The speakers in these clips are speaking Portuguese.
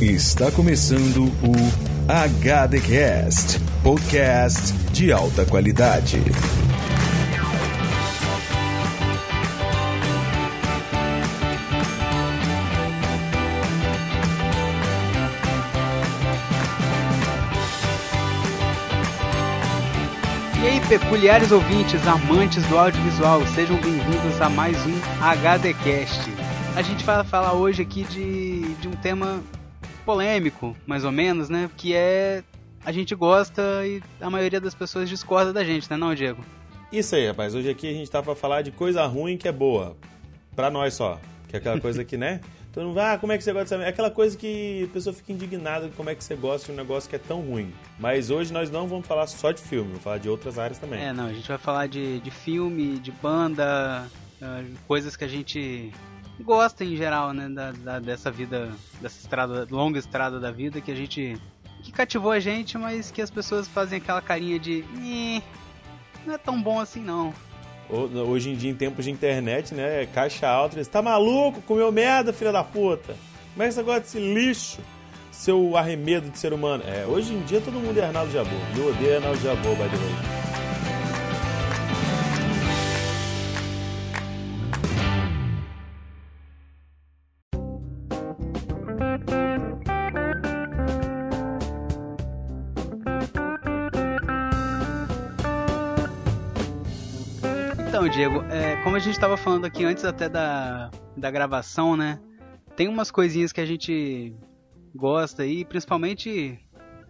Está começando o HDcast, podcast de alta qualidade. E aí, peculiares ouvintes, amantes do audiovisual, sejam bem-vindos a mais um HDcast. A gente vai falar hoje aqui de, de um tema polêmico, mais ou menos, né? Que é a gente gosta e a maioria das pessoas discorda da gente, né, não, Diego? Isso aí, rapaz. Hoje aqui a gente tá pra falar de coisa ruim que é boa. Pra nós só. Que é aquela coisa que, né? Todo mundo vai, ah, como é que você gosta dessa... É aquela coisa que a pessoa fica indignada de como é que você gosta de um negócio que é tão ruim. Mas hoje nós não vamos falar só de filme, vamos falar de outras áreas também. É, não, a gente vai falar de, de filme, de banda, uh, coisas que a gente gosta em geral, né, da, da, dessa vida, dessa estrada, longa estrada da vida que a gente que cativou a gente, mas que as pessoas fazem aquela carinha de, não é tão bom assim não. Hoje em dia, em tempos de internet, né, caixa alta, você tá maluco? Comeu merda, filha da puta? Você gosta desse lixo? Seu arremedo de ser humano. É, hoje em dia todo mundo é Arnaldo Jabor. Eu odeio Arnaldo Jabor, by the way. Como a gente estava falando aqui antes até da, da gravação, né? Tem umas coisinhas que a gente gosta e principalmente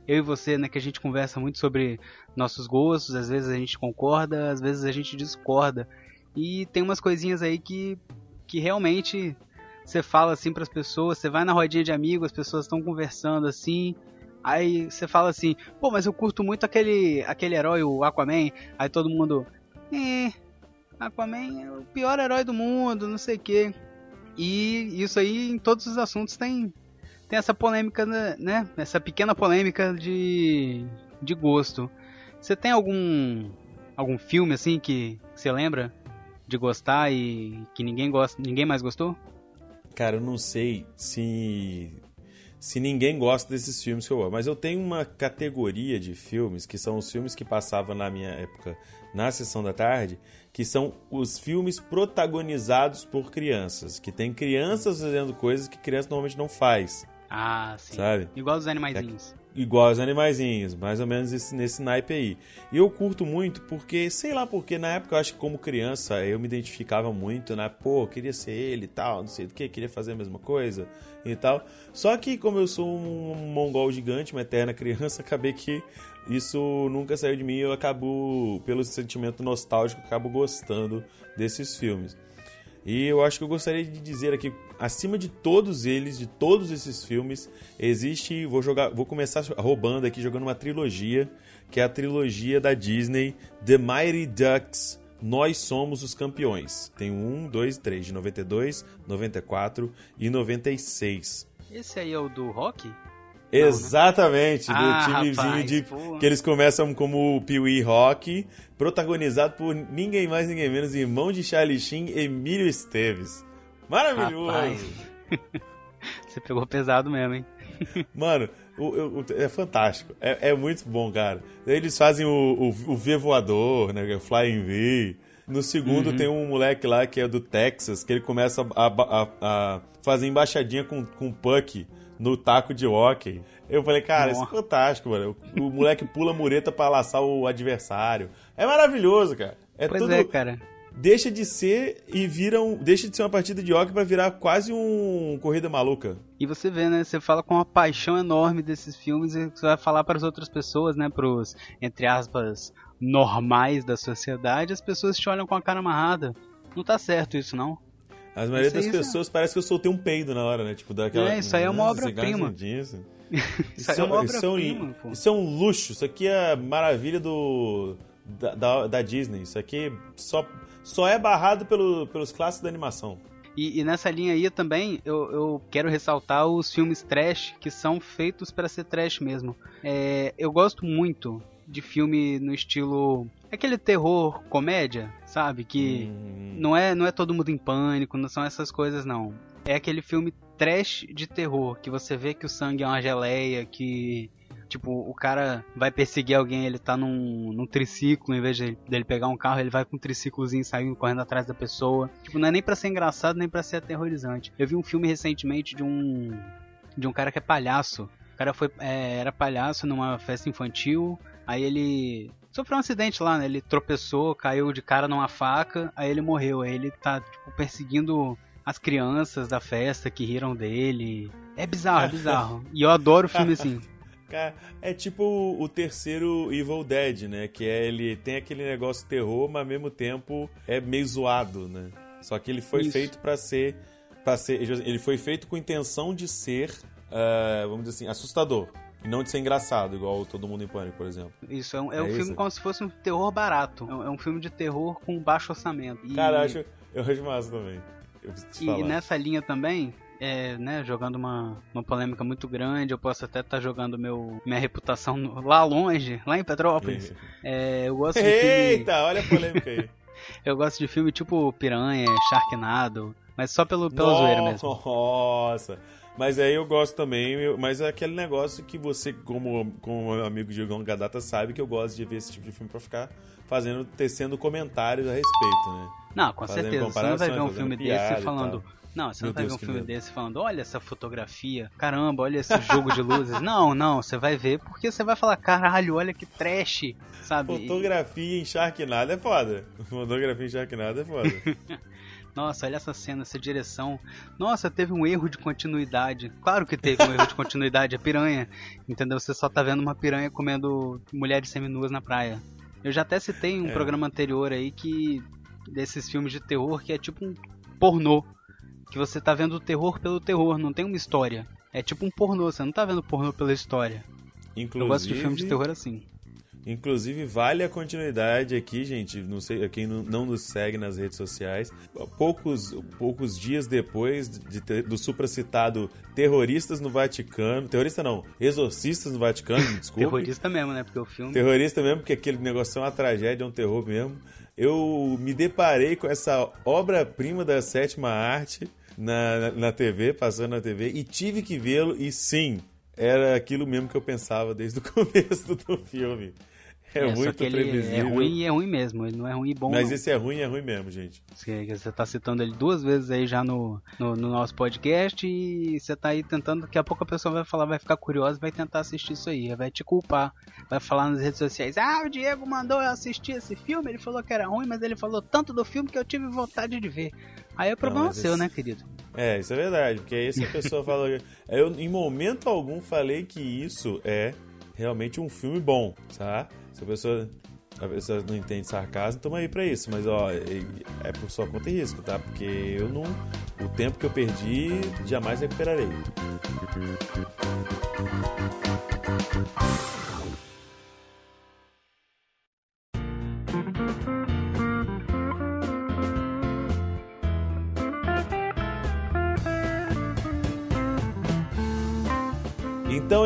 eu e você, né, que a gente conversa muito sobre nossos gostos, às vezes a gente concorda, às vezes a gente discorda. E tem umas coisinhas aí que, que realmente você fala assim para as pessoas, você vai na rodinha de amigos, as pessoas estão conversando assim, aí você fala assim: "Pô, mas eu curto muito aquele aquele herói, o Aquaman". Aí todo mundo: "Eh, Aquaman é o pior herói do mundo, não sei o quê". E isso aí em todos os assuntos tem tem essa polêmica, né? Essa pequena polêmica de, de gosto. Você tem algum algum filme assim que você lembra de gostar e que ninguém gosta, ninguém mais gostou? Cara, eu não sei se se ninguém gosta desses filmes que eu gosto, mas eu tenho uma categoria de filmes que são os filmes que passavam na minha época na sessão da tarde, que são os filmes protagonizados por crianças, que tem crianças fazendo coisas que criança normalmente não faz. Ah, sim. Sabe? Igual os animaizinhos. Igual os animaizinhos, mais ou menos esse, nesse naipe aí. E eu curto muito porque, sei lá porque, na época eu acho que como criança eu me identificava muito, né? Pô, queria ser ele e tal, não sei do que, queria fazer a mesma coisa e tal. Só que como eu sou um mongol gigante, uma eterna criança, acabei que isso nunca saiu de mim e eu acabo, pelo sentimento nostálgico, acabo gostando desses filmes. E eu acho que eu gostaria de dizer aqui, acima de todos eles, de todos esses filmes, existe, vou jogar, vou começar roubando aqui jogando uma trilogia, que é a trilogia da Disney, The Mighty Ducks. Nós somos os campeões. Tem um, dois, três, de 92, 94 e 96. Esse aí é o do rock? Exatamente, Não, né? ah, do timezinho rapaz, de pô. que eles começam como o Pee-wee Rock, protagonizado por ninguém mais ninguém menos irmão de Charlie Sheen, Emílio Esteves. Maravilhoso. Rapaz. Você pegou pesado mesmo, hein? Mano, o, o- é fantástico. É, é muito bom, cara. Eles fazem o, o, o V voador, né? O Flying V. No segundo tem um moleque lá que é do Texas, que ele começa a, a- a fazer embaixadinha com, com puck no taco de hockey. Eu falei, cara, isso é Nossa. fantástico, mano. O, o moleque pula a mureta pra laçar o adversário. É maravilhoso, cara. É pois tudo. é, cara. Deixa de ser e vira um. Deixa de ser uma partida de hockey pra virar quase um corrida maluca. E você vê, né? Você fala com uma paixão enorme desses filmes e você vai falar para as outras pessoas, né? Pros, entre aspas, normais da sociedade, as pessoas te olham com a cara amarrada. Não tá certo isso, não. A maioria Isso das pessoas parece que eu soltei um peido na hora, né? Tipo, daquela. É, isso aí é uma obra-prima. disso. Isso aí é uma isso, é um, obra-prima, isso é um luxo. Isso aqui é a maravilha do. Da, da, da Disney. Isso aqui só, só é barrado pelo, pelos clássicos da animação. E, e nessa linha aí também eu, eu quero ressaltar os filmes trash que são feitos para ser trash mesmo. É, eu gosto muito de filme no estilo. Aquele terror comédia, sabe? Que Hum, não é, não é todo mundo em pânico, não são essas coisas não. É aquele filme trash de terror, que você vê que o sangue é uma geleia, que Tipo, o cara vai perseguir alguém, ele tá num, num triciclo, em vez de, dele pegar um carro, ele vai com um triciclozinho saindo correndo atrás da pessoa. Tipo, não é nem pra ser engraçado, nem pra ser aterrorizante. Eu vi um filme recentemente de um. de um cara que é palhaço. O cara foi, é, era palhaço numa festa infantil, aí ele sofreu um acidente lá, né? Ele tropeçou, caiu de cara numa faca, aí ele morreu. Aí ele tá, tipo, perseguindo as crianças da festa que riram dele. É bizarro, é bizarro. E eu adoro filme assim. É tipo o terceiro Evil Dead, né? Que é ele tem aquele negócio terror, mas ao mesmo tempo é meio zoado, né? Só que ele foi Isso. feito para ser, para ser, ele foi feito com intenção de ser, uh, vamos dizer assim, assustador. E não de ser engraçado, igual Todo Mundo em Pânico, por exemplo. Isso, é um, é um filme como se fosse um terror barato. É um, é um filme de terror com baixo orçamento. E... Cara, eu acho, eu acho massa também. e falar. nessa linha também, é, né, jogando uma, uma polêmica muito grande, eu posso até estar tá jogando meu, minha reputação lá longe, lá em Petrópolis. é, eu gosto de Eita, filme... olha a polêmica aí. eu gosto de filme tipo Piranha, Sharknado, mas só pelo, pela Nossa. zoeira mesmo. Nossa! Mas aí eu gosto também, mas é aquele negócio que você, como, como amigo de longa data, sabe que eu gosto de ver esse tipo de filme pra ficar fazendo, tecendo comentários a respeito, né? Não, com fazendo certeza. Você não vai ver um filme desse falando não, você Meu não vai Deus, ver um filme medo. desse falando, olha essa fotografia, caramba, olha esse jogo de luzes. não, não, você vai ver porque você vai falar, caralho, olha que trash, sabe? Fotografia em Sharknado é foda. Fotografia em Sharknado é foda. Nossa, olha essa cena, essa direção. Nossa, teve um erro de continuidade. Claro que teve um erro de continuidade, a piranha. Entendeu? Você só tá vendo uma piranha comendo mulheres seminuas na praia. Eu já até citei em um é. programa anterior aí que. desses filmes de terror que é tipo um pornô que você tá vendo o terror pelo terror, não tem uma história. É tipo um pornô, você não tá vendo pornô pela história. Inclusive, Eu gosto de filme de terror assim. Inclusive, vale a continuidade aqui, gente. Não sei, quem não nos segue nas redes sociais. Poucos, poucos dias depois de ter, do supracitado Terroristas no Vaticano. Terrorista não, Exorcistas no Vaticano, me desculpe. Terrorista mesmo, né? Porque o filme. Terrorista mesmo, porque aquele negócio é uma tragédia, é um terror mesmo. Eu me deparei com essa obra-prima da sétima arte na, na TV, passando na TV, e tive que vê-lo, e sim, era aquilo mesmo que eu pensava desde o começo do filme. É, é muito é previsível. É ruim e é ruim mesmo, ele não é ruim e bom. Mas não. esse é ruim e é ruim mesmo, gente. Você, você tá citando ele duas vezes aí já no, no, no, nosso podcast e você tá aí tentando, daqui a pouco a pessoa vai falar, vai ficar curiosa vai tentar assistir isso aí, vai te culpar, vai falar nas redes sociais, ah, o Diego mandou eu assistir esse filme, ele falou que era ruim, mas ele falou tanto do filme que eu tive vontade de ver. Aí é problema não, seu, esse... né, querido? É, isso é verdade, porque aí se a pessoa fala. Eu, em momento algum, falei que isso é realmente um filme bom, tá? Se a pessoa a pessoa não entende sarcasmo, toma aí pra isso. Mas, ó, é, por sua conta e risco, tá? Porque eu não. O tempo que eu perdi, jamais recuperarei.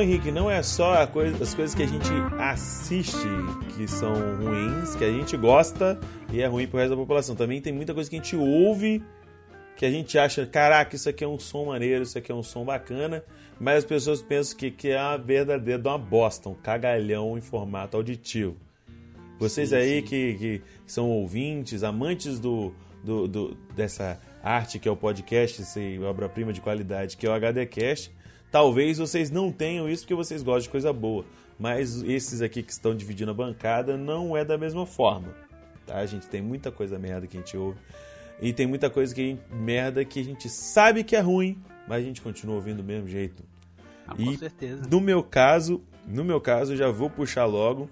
Henrique, não é só coisa, as coisas que a gente assiste que são ruins, que a gente gosta e é ruim pro resto da população. Também tem muita coisa que a gente ouve que a gente acha, caraca, isso aqui é um som maneiro, isso aqui é um som bacana, mas as pessoas pensam que, que é uma verdadeira uma bosta, um cagalhão em formato auditivo. Vocês sim, aí sim. Que, que são ouvintes, amantes do, do, do, dessa arte que é o podcast, essa obra-prima de qualidade que é o HDcast, Talvez vocês não tenham isso porque vocês gostam de coisa boa, mas esses aqui que estão dividindo a bancada não é da mesma forma. Tá? A gente tem muita coisa merda que a gente ouve e tem muita coisa que gente, merda que a gente sabe que é ruim, mas a gente continua ouvindo do mesmo jeito. Ah, e com certeza. No meu caso, no meu caso, já vou puxar logo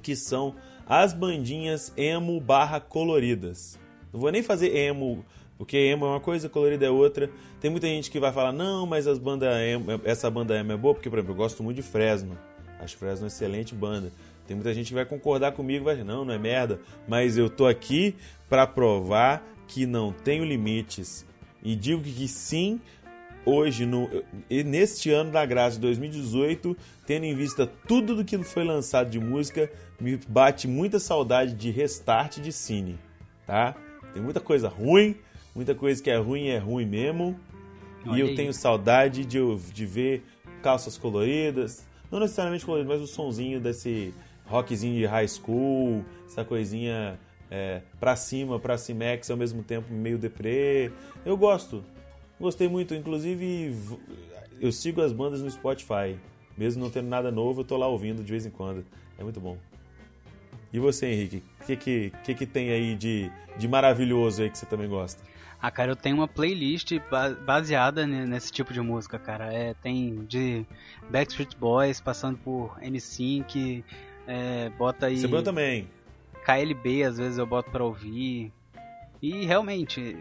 que são as bandinhas emo barra coloridas. Não vou nem fazer emo porque emo é uma coisa, colorida é outra. Tem muita gente que vai falar, não, mas as bandas emo, essa banda emo é boa, porque, por exemplo, eu gosto muito de Fresno. Acho Fresno uma excelente banda. Tem muita gente que vai concordar comigo, vai não, não é merda. Mas eu tô aqui para provar que não tenho limites. E digo que sim, hoje, no, neste ano da graça de 2018, tendo em vista tudo do que foi lançado de música, me bate muita saudade de restart de cine, tá? Tem muita coisa ruim, Muita coisa que é ruim é ruim mesmo. Olha e eu aí. tenho saudade de, de ver calças coloridas, não necessariamente coloridas, mas o sonzinho desse rockzinho de high school, essa coisinha é, pra cima, pra Cimex, ao mesmo tempo meio deprê. Eu gosto. Gostei muito. Inclusive, eu sigo as bandas no Spotify. Mesmo não tendo nada novo, eu tô lá ouvindo de vez em quando. É muito bom. E você, Henrique? O que, que, que, que tem aí de, de maravilhoso aí que você também gosta? Ah, cara, eu tenho uma playlist baseada nesse tipo de música, cara. É, tem de Backstreet Boys, passando por NSYNC, é, bota aí... Você também. KLB, às vezes eu boto pra ouvir. E realmente,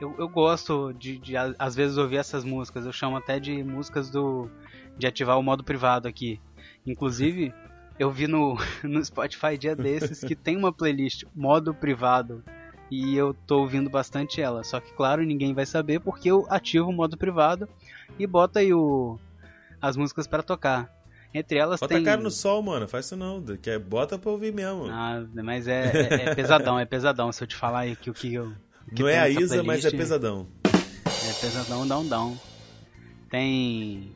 eu, eu gosto de, de, às vezes, ouvir essas músicas. Eu chamo até de músicas do de ativar o modo privado aqui. Inclusive, eu vi no, no Spotify dia desses que tem uma playlist modo privado e eu tô ouvindo bastante ela. Só que, claro, ninguém vai saber porque eu ativo o modo privado e bota aí o, as músicas para tocar. Entre elas bota tem. Bota cara no sol, mano. Faz isso não. Que é, bota pra ouvir mesmo. Ah, mas é, é, é pesadão, é pesadão. Se eu te falar aí que o que eu. Que não é a Isa, playlist, mas é pesadão. É pesadão, down, down. Tem.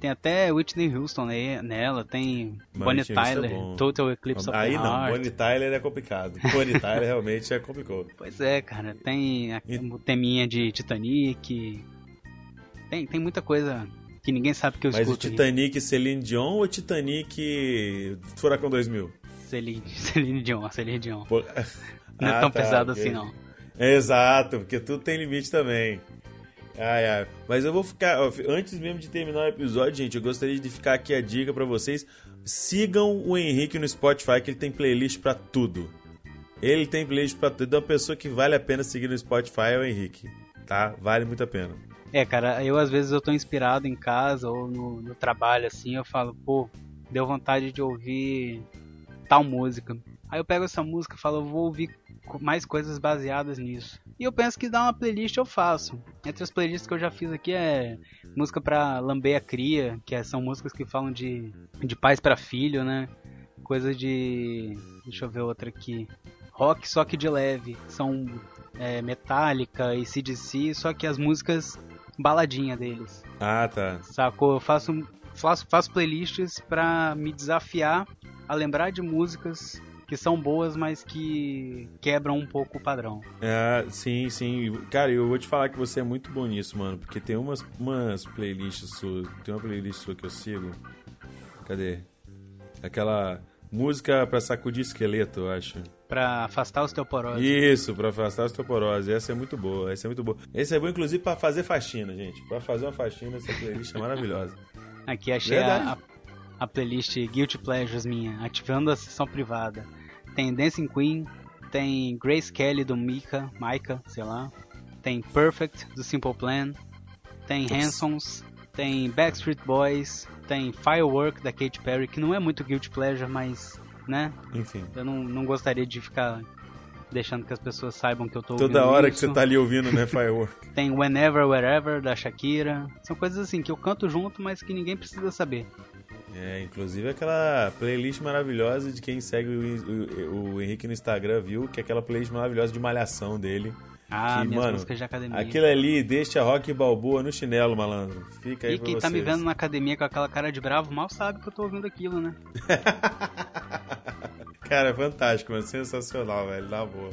Tem até Whitney Houston nela, tem Bonnie Tyler, é Total Eclipse of Aí the não, Bonnie Tyler é complicado. Bonnie Tyler realmente é complicado. Pois é, cara. Tem a, e... o teminha de Titanic. Tem, tem muita coisa que ninguém sabe que eu Mas escuto. Mas o Titanic aí. Celine Dion ou Titanic Furacão 2000? Celine, Celine Dion, Celine Dion. Pô... Não é ah, tão tá, pesado okay. assim, não. Exato, porque tudo tem limite também. Ai, ai. Mas eu vou ficar. Antes mesmo de terminar o episódio, gente, eu gostaria de ficar aqui a dica para vocês. Sigam o Henrique no Spotify, que ele tem playlist para tudo. Ele tem playlist para tudo. Então, uma pessoa que vale a pena seguir no Spotify é o Henrique. Tá? Vale muito a pena. É, cara, eu às vezes eu tô inspirado em casa ou no, no trabalho, assim, eu falo, pô, deu vontade de ouvir tal música. Aí eu pego essa música e falo, vou ouvir mais coisas baseadas nisso. E eu penso que dar uma playlist eu faço. Entre as playlists que eu já fiz aqui é música pra lamber a cria, que é, são músicas que falam de, de pais para filho, né? Coisa de. Deixa eu ver outra aqui. Rock, só que de leve. São é, Metallica e CDC, só que as músicas baladinha deles. Ah, tá. Sacou? Eu faço, faço, faço playlists pra me desafiar a lembrar de músicas que são boas, mas que quebram um pouco o padrão. É, sim, sim. Cara, eu vou te falar que você é muito bom nisso, mano, porque tem umas, umas playlists suas, tem uma playlist sua que eu sigo. Cadê? Aquela música pra sacudir esqueleto, eu acho. Pra afastar osteoporose. Isso, pra afastar osteoporose. Essa é muito boa, essa é muito boa. Esse é bom, inclusive, pra fazer faxina, gente. Pra fazer uma faxina, essa playlist é maravilhosa. Aqui achei a, a playlist Guilty Pleasures minha, ativando a sessão privada. Tem Dancing Queen, tem Grace Kelly do Mika, Micah, sei lá. Tem Perfect do Simple Plan, tem Hansons, tem Backstreet Boys, tem Firework da Katy Perry, que não é muito Guilty Pleasure, mas, né? Enfim. Eu não, não gostaria de ficar deixando que as pessoas saibam que eu tô Toda hora isso. que você tá ali ouvindo, né, Firework. tem Whenever, Wherever da Shakira. São coisas assim que eu canto junto, mas que ninguém precisa saber. É, inclusive aquela playlist maravilhosa de quem segue o, o, o, Henrique no Instagram viu, que é aquela playlist maravilhosa de malhação dele. Ah, que, mano, músicas de academia. Aquilo ali deixa rock balboa no chinelo, malandro. Fica aí E quem vocês. tá me vendo na academia com aquela cara de bravo mal sabe que eu tô ouvindo aquilo, né? cara, é fantástico, mano. Sensacional, velho. Dá boa.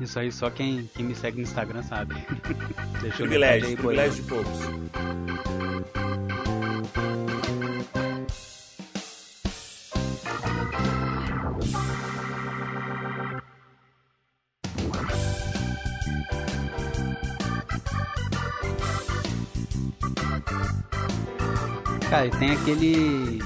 Isso aí só quem, quem me segue no Instagram sabe. Deixa privilégio, privilégio de poucos. E tem aquele.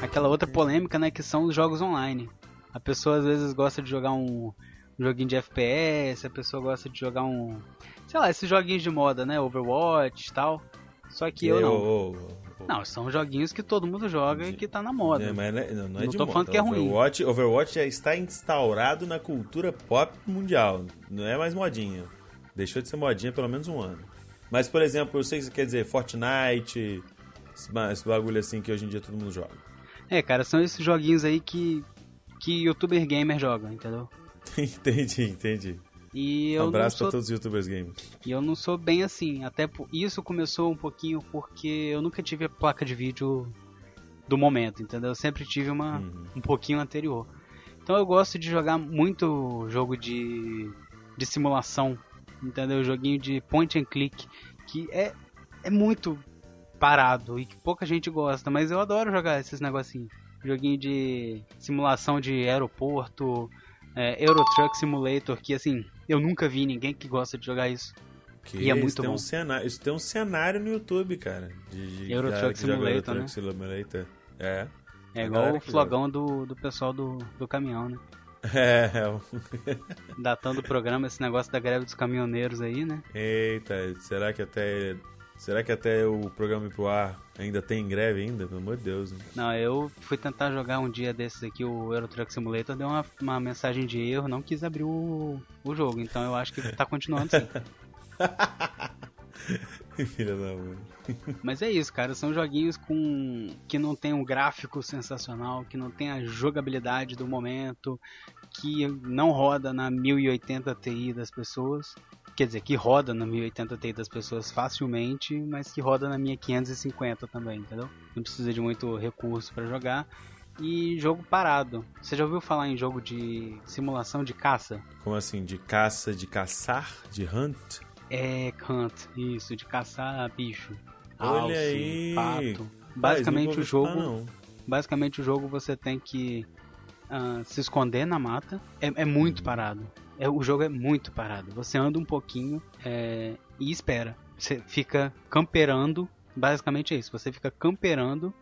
aquela outra polêmica, né? Que são os jogos online. A pessoa às vezes gosta de jogar um, um joguinho de FPS, a pessoa gosta de jogar um. Sei lá, esses joguinhos de moda, né? Overwatch e tal. Só que eu, eu não. Não, são joguinhos que todo mundo joga e que tá na moda. É, mas não, é, não, não é não de tô moda. falando que é ruim. Overwatch, Overwatch já está instaurado na cultura pop mundial. Não é mais modinha. Deixou de ser modinha pelo menos um ano. Mas, por exemplo, eu sei que você quer dizer Fortnite, esse bagulho assim que hoje em dia todo mundo joga. É, cara, são esses joguinhos aí que, que youtuber gamer joga, entendeu? entendi, entendi. E eu Abraço sou... pra todos os youtubers games. E eu não sou bem assim. Até por... isso começou um pouquinho porque eu nunca tive a placa de vídeo do momento, entendeu? Eu sempre tive uma uhum. um pouquinho anterior. Então eu gosto de jogar muito jogo de, de simulação, entendeu? Joguinho de point and click, que é, é muito parado e que pouca gente gosta, mas eu adoro jogar esses negocinhos. Joguinho de simulação de aeroporto, é, Euro Truck Simulator, que assim, eu nunca vi ninguém que gosta de jogar isso. Que e é muito bom. Um cenário, isso tem um cenário no YouTube, cara. De, de Euro Truck Simulator, Euro Truck né? Simulator. É. É igual o flogão do, do pessoal do, do caminhão, né? É. Datando o programa, esse negócio da greve dos caminhoneiros aí, né? Eita, será que até. Será que até o programa ir pro ar ainda tem greve ainda? Pelo amor de Deus. Né? Não, eu fui tentar jogar um dia desses aqui, o Euro Truck Simulator, deu uma, uma mensagem de erro, não quis abrir o, o jogo, então eu acho que tá continuando sim. Filha da mãe. Mas é isso, cara. São joguinhos com que não tem um gráfico sensacional, que não tem a jogabilidade do momento, que não roda na 1080 Ti das pessoas. Quer dizer, que roda na 1080 Ti das pessoas facilmente, mas que roda na minha 550 também, entendeu? Não precisa de muito recurso para jogar. E jogo parado. Você já ouviu falar em jogo de simulação de caça? Como assim? De caça, de caçar? De hunt? É, hunt, isso, de caçar bicho. Olha alce, aí. pato. Basicamente o jogo. Basicamente o jogo você tem que uh, se esconder na mata. É, é muito uhum. parado. É, o jogo é muito parado. Você anda um pouquinho é, e espera. Você fica camperando. Basicamente é isso. Você fica camperando,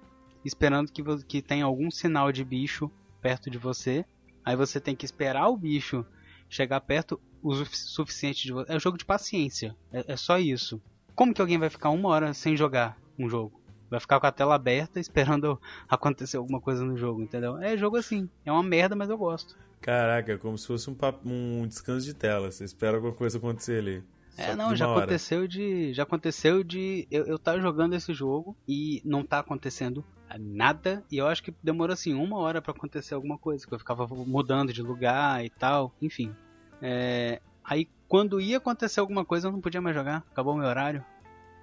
esperando que, que tenha algum sinal de bicho perto de você. Aí você tem que esperar o bicho chegar perto o suficiente de você. É um jogo de paciência. É, é só isso. Como que alguém vai ficar uma hora sem jogar um jogo? Vai ficar com a tela aberta esperando acontecer alguma coisa no jogo, entendeu? É jogo assim. É uma merda, mas eu gosto. Caraca, é como se fosse um, papo, um descanso de tela. Você espera alguma coisa acontecer ali. É, não, já hora. aconteceu de. Já aconteceu de. Eu, eu tá jogando esse jogo e não tá acontecendo nada. E eu acho que demorou assim uma hora para acontecer alguma coisa. Que eu ficava mudando de lugar e tal. Enfim. É, aí quando ia acontecer alguma coisa, eu não podia mais jogar. Acabou o meu horário.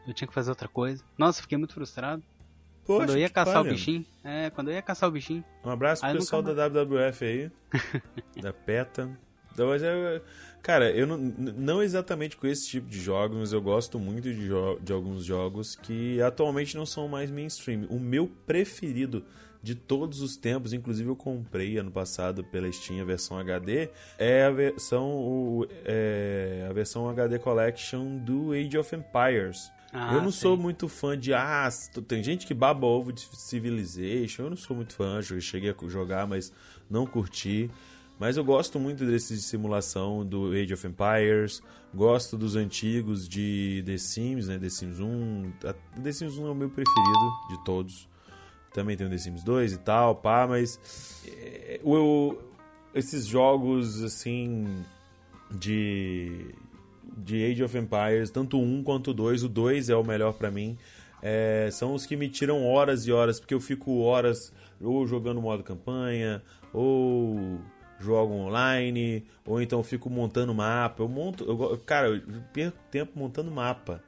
Eu tinha que fazer outra coisa. Nossa, fiquei muito frustrado. Poxa, quando eu ia caçar o bichinho. É, quando eu ia caçar o bichinho. Um abraço pro pessoal da WWF aí. da PETA. Então, cara, eu não, não exatamente com esse tipo de jogos, mas eu gosto muito de, jo de alguns jogos que atualmente não são mais mainstream. O meu preferido de todos os tempos, inclusive eu comprei ano passado pela Steam a versão HD, é a versão, o, é a versão HD Collection do Age of Empires. Ah, eu não sim. sou muito fã de. Ah, tem gente que baba ovo de Civilization. Eu não sou muito fã, eu cheguei a jogar, mas não curti. Mas eu gosto muito desses de simulação do Age of Empires. Gosto dos antigos de The Sims, né? The Sims 1. The Sims 1 é o meu preferido de todos. Também tem o The Sims 2 e tal, pá, mas é, o, esses jogos assim de de Age of Empires, tanto um quanto dois, o dois é o melhor para mim. É, são os que me tiram horas e horas, porque eu fico horas ou jogando modo campanha, ou jogo online, ou então fico montando mapa. Eu monto, eu, cara, eu perco tempo montando mapa.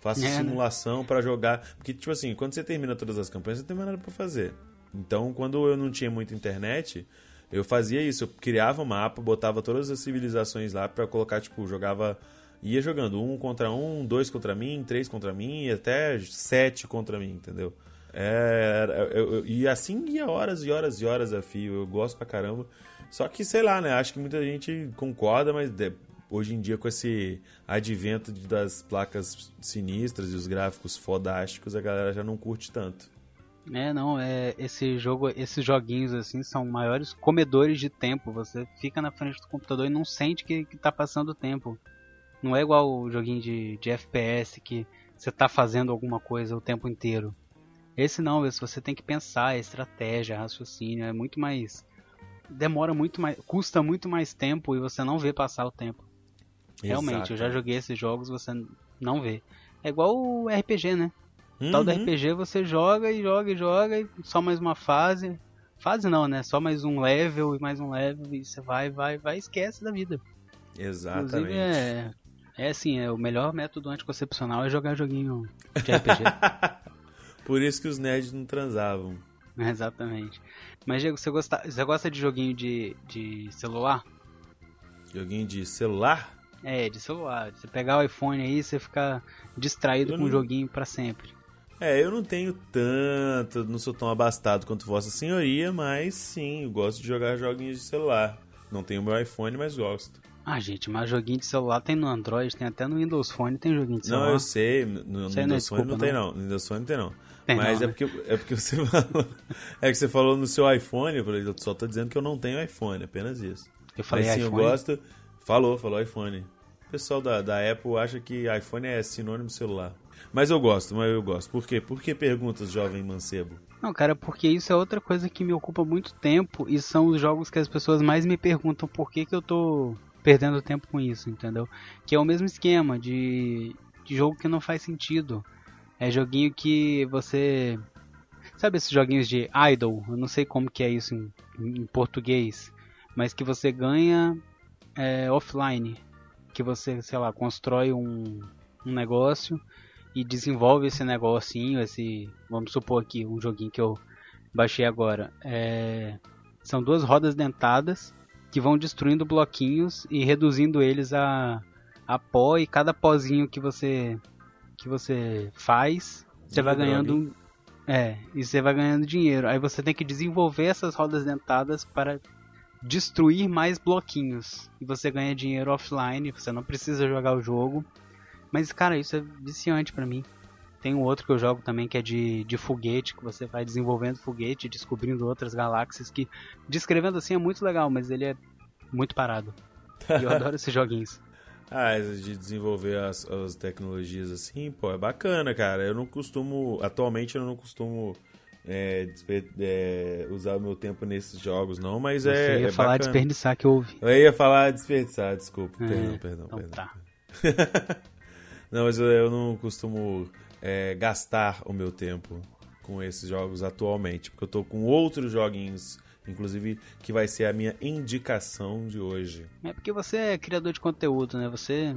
Faço é, né? simulação né? para jogar. Porque, tipo assim, quando você termina todas as campanhas, você não tem mais nada pra fazer. Então, quando eu não tinha muita internet, eu fazia isso. Eu criava um mapa, botava todas as civilizações lá para colocar, tipo, jogava. Ia jogando um contra um, dois contra mim, três contra mim, e até sete contra mim, entendeu? É, eu, eu, e assim ia horas e horas e horas a fio. Eu gosto pra caramba. Só que, sei lá, né? Acho que muita gente concorda, mas hoje em dia com esse advento das placas sinistras e os gráficos fodásticos, a galera já não curte tanto. É, não, é esse jogo, esses joguinhos assim são maiores comedores de tempo. Você fica na frente do computador e não sente que, que tá passando o tempo. Não é igual o joguinho de, de FPS que você tá fazendo alguma coisa o tempo inteiro. Esse não, esse você tem que pensar, é estratégia, raciocínio, é muito mais demora muito mais, custa muito mais tempo e você não vê passar o tempo. Realmente, Exato. eu já joguei esses jogos, você não vê. É igual o RPG, né? Uhum. Tal do RPG você joga e joga e joga e só mais uma fase. Fase não, né? Só mais um level e mais um level e você vai, vai, vai, esquece da vida. Exatamente. Inclusive, é, é assim, é, o melhor método anticoncepcional é jogar joguinho de RPG. Por isso que os nerds não transavam. Exatamente. Mas, Diego, você gosta, você gosta de joguinho de, de celular? Joguinho de celular? É, de celular. Você pegar o iPhone aí, você fica distraído Eu com o não- joguinho pra sempre. É, eu não tenho tanto, não sou tão abastado quanto Vossa Senhoria, mas sim, eu gosto de jogar joguinhos de celular. Não tenho meu iPhone, mas gosto. Ah, gente, mas joguinho de celular tem no Android, tem até no Windows Phone, tem joguinho de Não, celular. eu sei, no, no não é Windows Phone não desculpa, tem não. não. No Windows Phone não tem não. Tem mas não, é, né? porque, é porque você falou. É que você falou no seu iPhone, eu falei, eu só tô dizendo que eu não tenho iPhone, apenas isso. Eu falei mas sim, iPhone. eu gosto. Falou, falou iPhone. O pessoal da, da Apple acha que iPhone é sinônimo de celular. Mas eu gosto, mas eu gosto. Por quê? Por que perguntas, jovem mancebo? Não, cara, porque isso é outra coisa que me ocupa muito tempo e são os jogos que as pessoas mais me perguntam por que, que eu tô perdendo tempo com isso, entendeu? Que é o mesmo esquema de, de jogo que não faz sentido. É joguinho que você. Sabe esses joguinhos de idle? Eu não sei como que é isso em, em português. Mas que você ganha é, offline. Que você, sei lá, constrói um, um negócio e desenvolve esse negocinho, esse, vamos supor aqui, um joguinho que eu baixei agora. É, são duas rodas dentadas que vão destruindo bloquinhos e reduzindo eles a, a pó e cada pozinho que você que você faz, você vai ganhando é, e você vai ganhando dinheiro. Aí você tem que desenvolver essas rodas dentadas para destruir mais bloquinhos. E você ganha dinheiro offline, você não precisa jogar o jogo. Mas, cara, isso é viciante pra mim. Tem um outro que eu jogo também que é de, de foguete, que você vai desenvolvendo foguete, descobrindo outras galáxias, que descrevendo assim é muito legal, mas ele é muito parado. E eu adoro esses joguinhos. Ah, de desenvolver as, as tecnologias assim, pô, é bacana, cara. Eu não costumo, atualmente eu não costumo é, é, usar o meu tempo nesses jogos, não, mas Você é, ia é falar bacana. desperdiçar que houve. Eu ia falar desperdiçar, desculpa. É, perdão, perdão, então perdão. tá. Não, mas eu, não costumo é, gastar o meu tempo com esses jogos atualmente, porque eu tô com outros joguinhos, inclusive, que vai ser a minha indicação de hoje. É porque você é criador de conteúdo, né? Você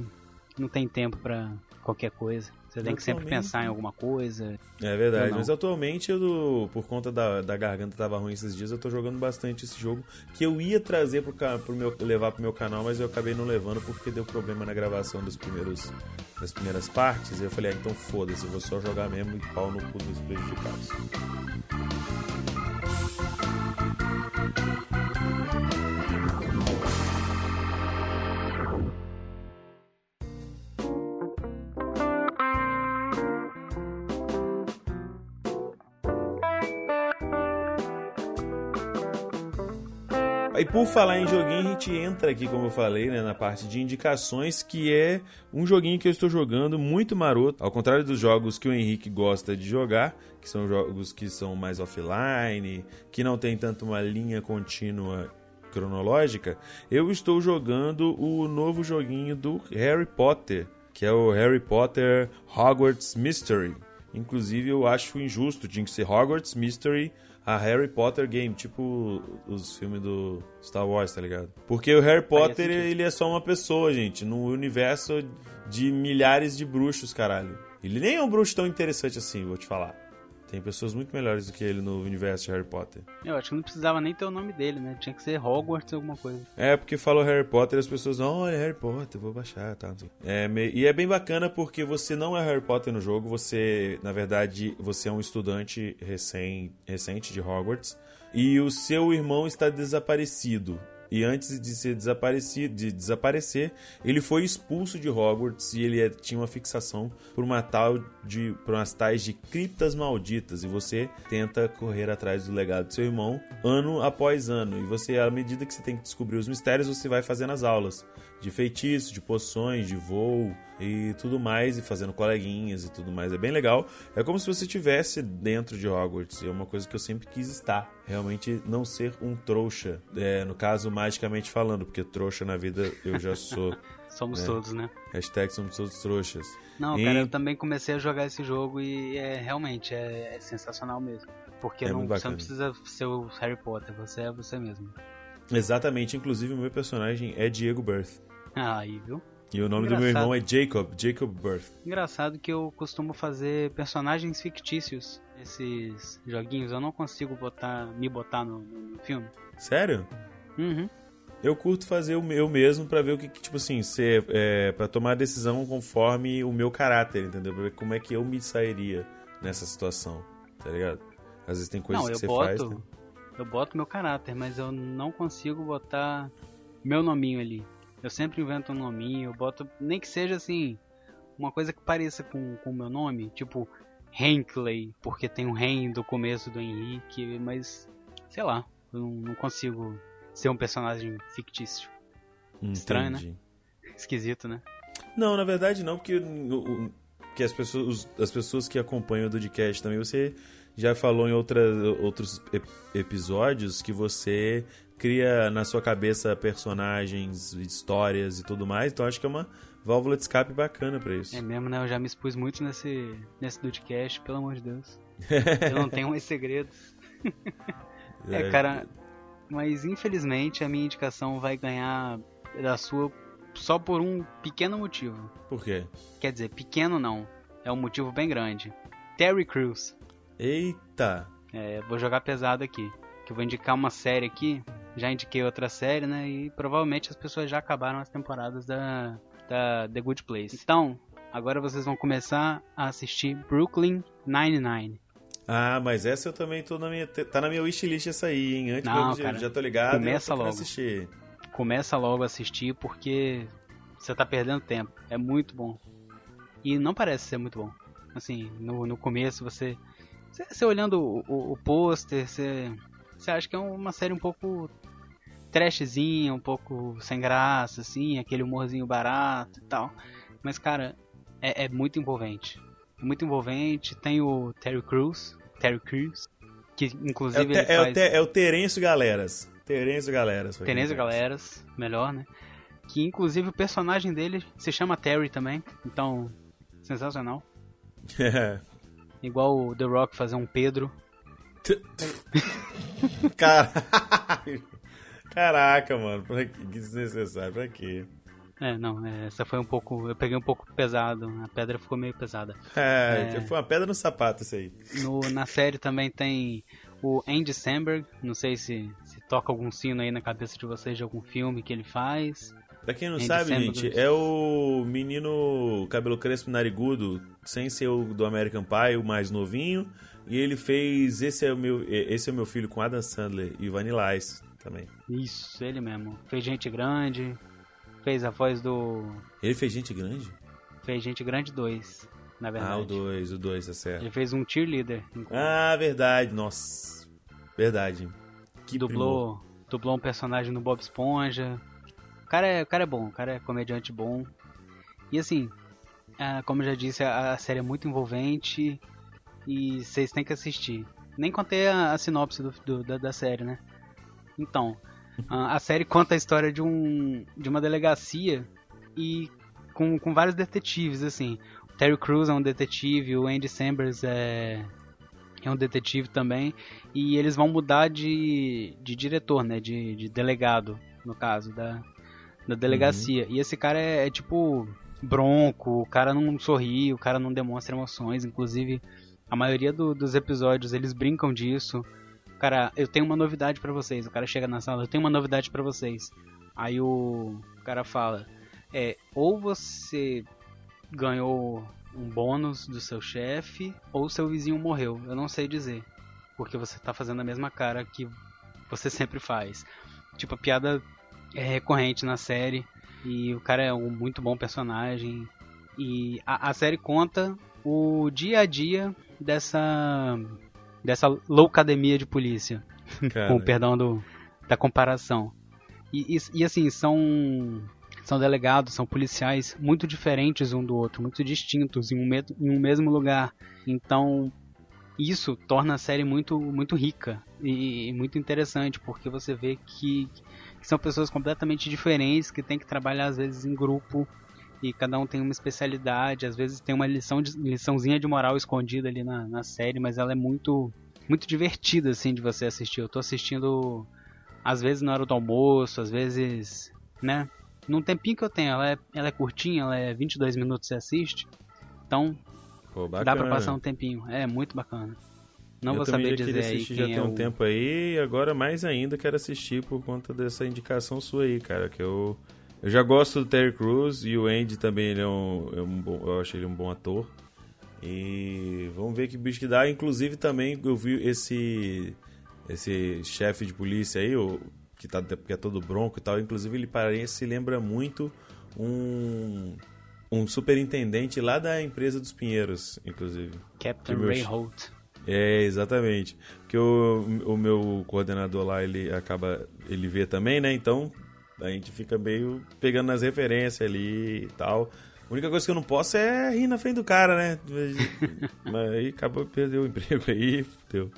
não tem tempo pra qualquer coisa. Você tem que sempre pensar em alguma coisa. É verdade, mas atualmente, eu, por conta da, da garganta tava ruim esses dias, eu tô jogando bastante esse jogo que eu ia trazer pro, pro meu, levar pro meu canal, mas eu acabei não levando porque deu problema na gravação dos primeiros, das primeiras partes. E eu falei, ah, então foda-se, eu vou só jogar mesmo e pau no cu dos prejudicados. E por falar em joguinho, a gente entra aqui, como eu falei, né, na parte de indicações, que é um joguinho que eu estou jogando muito maroto. Ao contrário dos jogos que o Henrique gosta de jogar, que são jogos que são mais offline, que não tem tanto uma linha contínua cronológica, eu estou jogando o novo joguinho do Harry Potter, que é o Harry Potter Hogwarts Mystery. Inclusive, eu acho injusto, tinha que ser Hogwarts Mystery a Harry Potter Game, tipo os filmes do Star Wars, tá ligado? Porque o Harry Potter, ele é só uma pessoa, gente, no universo de milhares de bruxos, caralho. Ele nem é um bruxo tão interessante assim, vou te falar. Tem pessoas muito melhores do que ele no universo de Harry Potter. Eu acho que não precisava nem ter o nome dele, né? Tinha que ser Hogwarts alguma coisa. É, porque falou Harry Potter e as pessoas, olha, Harry Potter, vou baixar, tá? É, me- e é bem bacana porque você não é Harry Potter no jogo, você, na verdade, você é um estudante recém, recente de Hogwarts e o seu irmão está desaparecido. E antes de ser desaparecido, de desaparecer, ele foi expulso de Hogwarts e ele é- tinha uma fixação por uma tal de por umas tais de criptas malditas e você tenta correr atrás do legado do seu irmão ano após ano. E você, à medida que você tem que descobrir os mistérios, você vai fazendo as aulas de feitiço, de poções, de voo e tudo mais, e fazendo coleguinhas e tudo mais. É bem legal. É como se você estivesse dentro de Hogwarts. E é uma coisa que eu sempre quis estar. Realmente não ser um trouxa. É, no caso, magicamente falando, porque trouxa na vida eu já sou. Somos É. todos, né? Hashtag somos todos trouxas. Não, E- cara, eu também comecei a jogar esse jogo e é realmente é, é sensacional mesmo. Porque É não, você não precisa ser o Harry Potter, você é você mesmo. Exatamente. Inclusive, o meu personagem é Diego Birth. Aí, viu? E o nome do meu irmão é Jacob, Jacob Birth. Engraçado que eu costumo fazer personagens fictícios nesses joguinhos. Eu não consigo botar, me botar no, no filme. Sério? Uhum. Eu curto fazer o meu mesmo pra ver o que, tipo assim, ser, é, pra tomar a decisão conforme o meu caráter, entendeu? Pra ver como é que eu me sairia nessa situação, tá ligado? Às vezes tem coisas não, que você boto, faz. Né? Eu boto meu caráter, mas eu não consigo botar meu nominho ali. Eu sempre invento um nominho, eu boto, nem que seja assim, uma coisa que pareça com o meu nome, tipo Henkley, porque tem um Ren do começo do Henrique, mas sei lá, eu não, não consigo ser um personagem fictício. Entendi. Estranho, né? Esquisito, né? Não, na verdade não, porque o, o, que as pessoas, as pessoas que acompanham o Dudcast também, você já falou em outras, outros episódios que você cria na sua cabeça personagens, histórias e tudo mais, então acho que é uma válvula de escape bacana para isso. É mesmo, né? Eu já me expus muito nesse, nesse Dudcast, pelo amor de Deus. Eu não tenho mais segredos. é, cara, mas infelizmente a minha indicação vai ganhar da sua só por um pequeno motivo. Por quê? Quer dizer, pequeno não. É um motivo bem grande. Terry Crews. Eita! É, vou jogar pesado aqui. Que eu vou indicar uma série aqui. Já indiquei outra série, né? E provavelmente as pessoas já acabaram as temporadas da, da The Good Place. Então, agora vocês vão começar a assistir Brooklyn Nine-Nine. Ah, mas essa eu também tô na minha. Tá na minha wishlist essa aí, hein? Antes Não, cara, já tô ligado. começa logo. assistir. Começa logo a assistir porque você tá perdendo tempo. É muito bom. E não parece ser muito bom. Assim, no, no começo você. Você, olhando o, o, o pôster, você, você acha que é uma série um pouco trashzinha, um pouco sem graça, assim, aquele humorzinho barato e tal. Mas, cara, é, é muito envolvente. É muito envolvente. Tem o Terry Crews, Terry Crews, que É o, inclusive te, ele é, o faz... te, é o Terêncio Galeras. Terêncio Galeras. conhece. Galeras, melhor, né? Que inclusive o personagem dele se chama Terry também. Então, sensacional. Igual o The Rock fazer um Pedro. Caralho. Caraca, mano. Pra que desnecessário? Pra quê? É, não, é, essa foi um pouco. Eu peguei um pouco pesado. A pedra ficou meio pesada. É, É. Foi uma pedra no sapato isso aí. No, na série também tem o Andy Samberg. Não sei se, se toca algum sino aí na cabeça de vocês de algum filme que ele faz. Pra quem não sabe, gente, é o menino cabelo crespo narigudo, sem ser o do American Pie, o mais novinho. E ele fez Esse é o meu, esse é o meu filho com Adam Sandler e Vanilla Ice também. Isso, ele mesmo. Fez gente grande. Fez a voz do. Ele fez gente grande? Fez gente grande 2, na verdade. Ah, o 2, o 2, tá certo. Ele fez um cheerleader. Ah, verdade, nossa. Verdade. Que primor. dublou, dublou um personagem no Bob Esponja. Cara é, o cara é bom, o cara é comediante bom. E assim, como eu já disse, a, a série é muito envolvente e vocês têm que assistir. Nem contei a, a sinopse do, do- da, da série, né? Então, a, a série conta a história de, um, de uma delegacia e com, com vários detetives, assim. O Terry Crews é um detetive, o Andy Samberg é, é um detetive também. E eles vão mudar de, de diretor, né? De, de delegado, no caso, da, da delegacia. E esse cara é, é tipo bronco, o cara não sorri, o cara não demonstra emoções. Inclusive, a maioria do- dos episódios eles brincam disso. Cara, eu tenho uma novidade pra vocês. O cara chega na sala, eu tenho uma novidade pra vocês. Aí o cara fala: É, ou você ganhou um bônus do seu chefe, ou seu vizinho morreu. Eu não sei dizer. Porque você tá fazendo a mesma cara que você sempre faz. Tipo, a piada é recorrente na série. E o cara é um muito bom personagem. E a, a série conta o dia a dia dessa. dessa loucademia de polícia. Com o perdão do, da comparação. E, e, e, assim, são. São delegados, são policiais muito diferentes um do outro, muito distintos em um, me- em um mesmo lugar. Então, isso torna a série muito, muito rica e, e muito interessante, porque você vê que, que são pessoas completamente diferentes, que tem que trabalhar às vezes em grupo, e cada um tem uma especialidade, às vezes tem uma lição de, liçãozinha de moral escondida ali na, na série, mas ela é muito, muito divertida assim de você assistir. Eu tô assistindo às vezes na hora do almoço, às vezes, né, num tempinho que eu tenho, ela é, ela é curtinha, ela é 22 minutos você assiste. Então, Pô, dá pra passar um tempinho. É muito bacana. Não eu vou também saber dizer queria assistir já é tem um o... tempo aí, e agora mais ainda quero assistir por conta dessa indicação sua aí, cara, que eu eu já gosto do Terry Crews e o Andy também, ele é um, é um bom, eu acho ele um bom ator. E vamos ver que bicho que dá. Inclusive também eu vi esse esse chefe de polícia aí, o, que, tá, que é todo bronco e tal, inclusive ele parece, lembra muito um um superintendente lá da empresa dos Pinheiros, inclusive. Captain meu- Ray Holt. É, exatamente. Porque o, o meu coordenador lá, ele acaba. Ele vê também, né? Então a gente fica meio pegando nas referências ali e tal. A única coisa que eu não posso é rir na frente do cara, né? Mas aí acabou de perder o emprego aí, deu.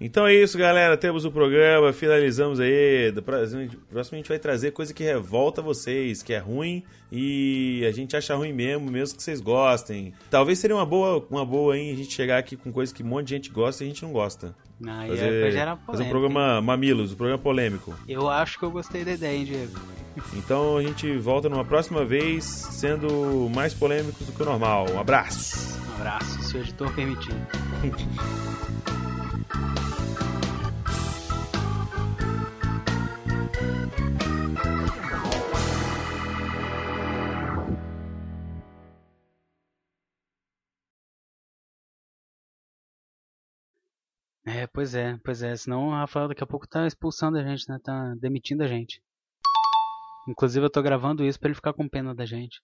Então é isso, galera. Temos o programa, finalizamos aí. Da próxima próximo a gente vai trazer coisa que revolta vocês, que é ruim e a gente acha ruim mesmo, mesmo que vocês gostem. Talvez seria uma boa, uma boa, hein, a gente chegar aqui com coisa que um monte de gente gosta e a gente não gosta. Aí Fazer, pra gerar fazer um polêmica, programa Mamilos, um programa polêmico. Eu acho que eu gostei da ideia, hein, Diego? Então a gente volta numa próxima vez, sendo mais polêmicos do que o normal. Um abraço! Um abraço, se o editor permitir. É, pois é, pois é. Senão o Rafael daqui a pouco tá expulsando a gente, né? Tá demitindo a gente. Inclusive eu tô gravando isso pra ele ficar com pena da gente.